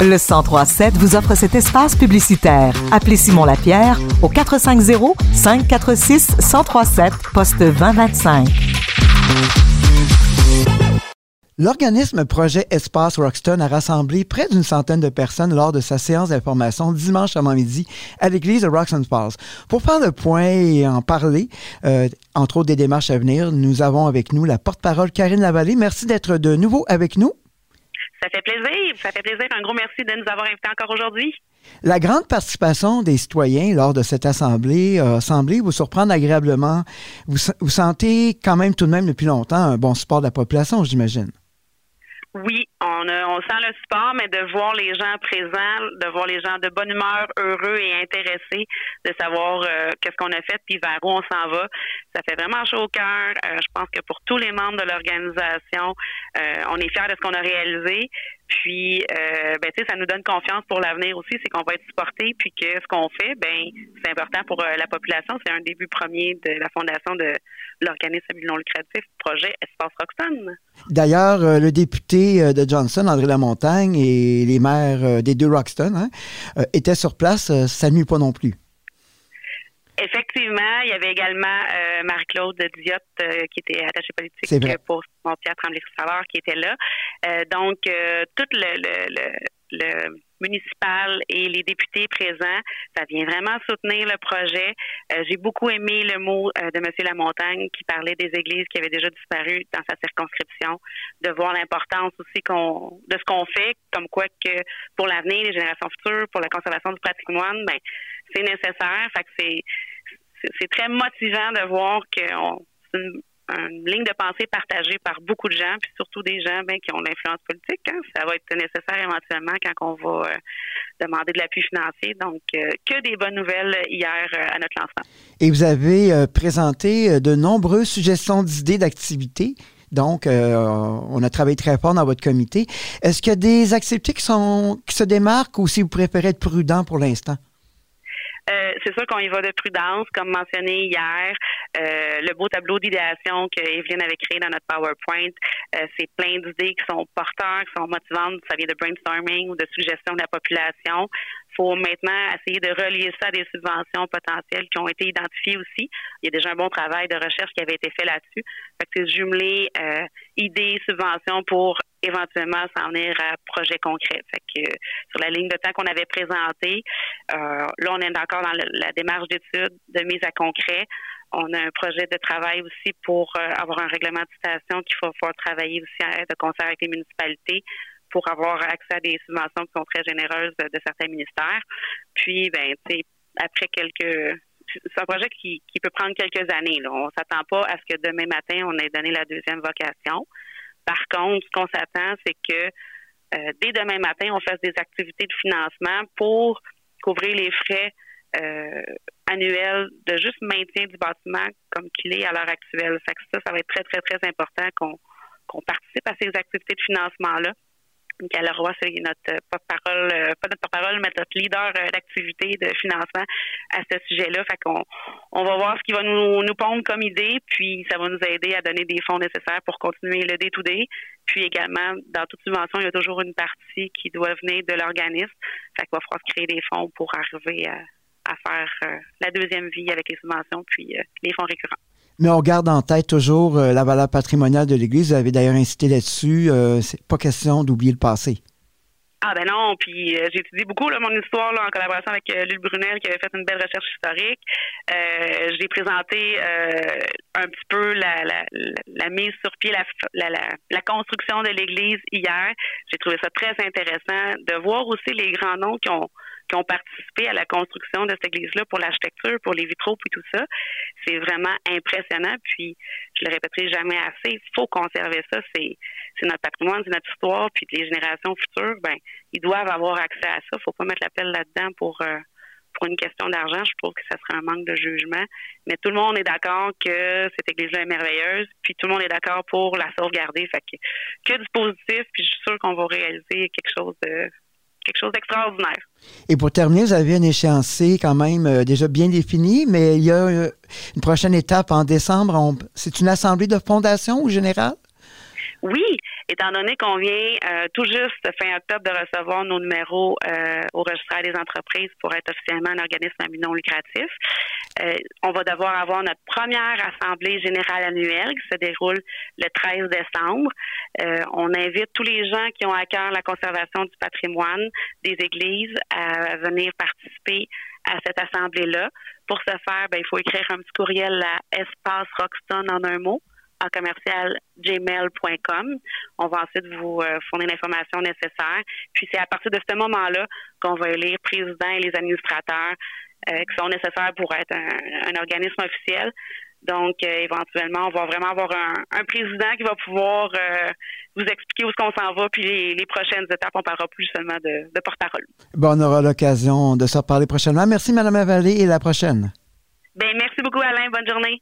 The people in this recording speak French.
Le 1037 vous offre cet espace publicitaire. Appelez Simon Lapierre au 450 546 1037 poste 2025. L'organisme Projet Espace Roxton a rassemblé près d'une centaine de personnes lors de sa séance d'information dimanche avant-midi à l'église de Roxton Falls. Pour faire le point et en parler, euh, entre autres des démarches à venir, nous avons avec nous la porte-parole Karine Lavallée. Merci d'être de nouveau avec nous. Ça fait plaisir. Ça fait plaisir. Un gros merci de nous avoir invités encore aujourd'hui. La grande participation des citoyens lors de cette assemblée a semblé vous surprendre agréablement. Vous, vous sentez quand même tout de même depuis longtemps un bon support de la population, j'imagine oui, on, on sent le support, mais de voir les gens présents, de voir les gens de bonne humeur, heureux et intéressés, de savoir euh, qu'est-ce qu'on a fait puis vers où on s'en va, ça fait vraiment chaud au cœur. Euh, je pense que pour tous les membres de l'organisation, euh, on est fiers de ce qu'on a réalisé. Puis, euh, ben, ça nous donne confiance pour l'avenir aussi, c'est qu'on va être supporté, puis que ce qu'on fait, ben, c'est important pour euh, la population. C'est un début premier de la fondation de l'organisme non lucratif projet Espace Roxton. D'ailleurs, euh, le député de Johnson, André Lamontagne, et les maires des deux Roxton hein, étaient sur place. ça nuit pas non plus. Effectivement, il y avait également euh, Marie-Claude Diot euh, qui était attachée politique pour mon Pierre tremblay qui était là. Euh, donc, tout le, le, le, municipal et les députés présents, ça vient vraiment soutenir le projet. J'ai beaucoup aimé le mot de M. Lamontagne qui parlait des églises qui avaient déjà disparu dans sa circonscription, de voir l'importance aussi qu'on de ce qu'on fait, comme quoi que pour l'avenir, les générations futures, pour la conservation du patrimoine, ben c'est nécessaire. Fait que c'est c'est très motivant de voir que c'est une, ligne de pensée partagée par beaucoup de gens, puis surtout des gens ben, qui ont l'influence politique. Hein. Ça va être nécessaire éventuellement quand on va euh, demander de l'appui financier. Donc, euh, que des bonnes nouvelles hier euh, à notre lancement. Et vous avez présenté de nombreuses suggestions d'idées d'activités. Donc, on a travaillé très fort dans votre comité. Est-ce qu'il y a des activités qui, sont, qui se démarquent ou si vous préférez être prudent pour l'instant? Euh, c'est sûr qu'on y va de prudence, comme mentionné hier. Euh, le beau tableau d'idéation que Evelyne avait créé dans notre PowerPoint, euh, c'est plein d'idées qui sont porteurs, qui sont motivantes. Ça vient de brainstorming ou de suggestions de la population faut maintenant essayer de relier ça à des subventions potentielles qui ont été identifiées aussi. Il y a déjà un bon travail de recherche qui avait été fait là-dessus. Fait que c'est jumeler euh, idées, subventions pour éventuellement s'en venir à projet concret. Fait que sur la ligne de temps qu'on avait présentée, euh, là on est encore dans la démarche d'étude de mise à concret. On a un projet de travail aussi pour euh, avoir un règlement de citation qu'il faut, travailler aussi de concert avec les municipalités pour avoir accès à des subventions qui sont très généreuses de, certains ministères. Puis, ben, tu après quelques c'est un projet qui, peut prendre quelques années. Là. On s'attend pas à ce que demain matin, on ait donné la deuxième vocation. Par contre, ce qu'on s'attend, c'est que euh, dès demain matin, on fasse des activités de financement pour couvrir les frais euh, annuels de juste maintien du bâtiment comme qu'il est à l'heure actuelle. Ça, ça, ça va être très, très, très important qu'on participe à ces activités de financement-là. Michael Leroy, c'est notre porte-parole, euh, pas notre porte-parole, mais notre leader euh, d'activité de financement à ce sujet-là. Fait qu'on on va voir ce qui va nous, nous pondre comme idée, puis ça va nous aider à donner des fonds nécessaires pour continuer le day-to-day. Puis également, dans toute subvention, il y a toujours une partie qui doit venir de l'organisme. Fait qu'il va falloir créer des fonds pour arriver à, faire euh, la deuxième vie avec les subventions, puis les fonds récurrents. Mais on garde en tête toujours euh, la valeur patrimoniale de l'Église. Vous avez d'ailleurs incité là-dessus. Euh, c'est pas question d'oublier le passé. Ah ben non, puis euh, j'ai étudié beaucoup là, mon histoire là, en collaboration avec Lul Brunel qui avait fait une belle recherche historique. j'ai présenté un petit peu la, la, mise sur pied, la construction de l'Église hier. J'ai trouvé ça très intéressant de voir aussi les grands noms qui ont qui ont participé à la construction de cette église-là pour l'architecture, pour les vitraux, puis tout ça. C'est vraiment impressionnant. Puis, je le répéterai jamais assez, il faut conserver ça. C'est, notre patrimoine, c'est notre histoire, puis les générations futures, ben, ils doivent avoir accès à ça. Faut pas mettre la pelle là-dedans pour euh, pour une question d'argent, je trouve que ça serait un manque de jugement. Mais tout le monde est d'accord que cette église-là est merveilleuse, puis tout le monde est d'accord pour la sauvegarder. Fait que, que du positif, puis je suis sûre qu'on va réaliser quelque chose de quelque chose d'extraordinaire. Et pour terminer, vous avez un échéancier quand même euh, déjà bien défini, mais il y a euh, une prochaine étape en décembre. C'est une assemblée de fondation ou générale? Oui, étant donné qu'on vient euh, tout juste fin octobre de recevoir nos numéros euh, au registre des entreprises pour être officiellement un organisme à non lucratif, euh, on va devoir avoir notre première assemblée générale annuelle qui se déroule le 13 décembre. on invite tous les gens qui ont à cœur la conservation du patrimoine des églises à venir participer à cette assemblée-là. Pour ce faire, ben, il faut écrire un petit courriel à espace Roxton en un mot en commercial gmail.com. On va ensuite vous euh, fournir l'information nécessaire. Puis c'est à partir de ce moment-là qu'on va élire président et les administrateurs euh, qui sont nécessaires pour être un, organisme officiel. Donc, euh, éventuellement, on va vraiment avoir un, président qui va pouvoir vous expliquer où est-ce qu'on s'en va, puis les, prochaines étapes, on parlera plus seulement de, de porte-parole. Bon, on aura l'occasion de se reparler prochainement. Merci, Madame Avalée, et la prochaine. Bien, merci beaucoup, Alain. Bonne journée.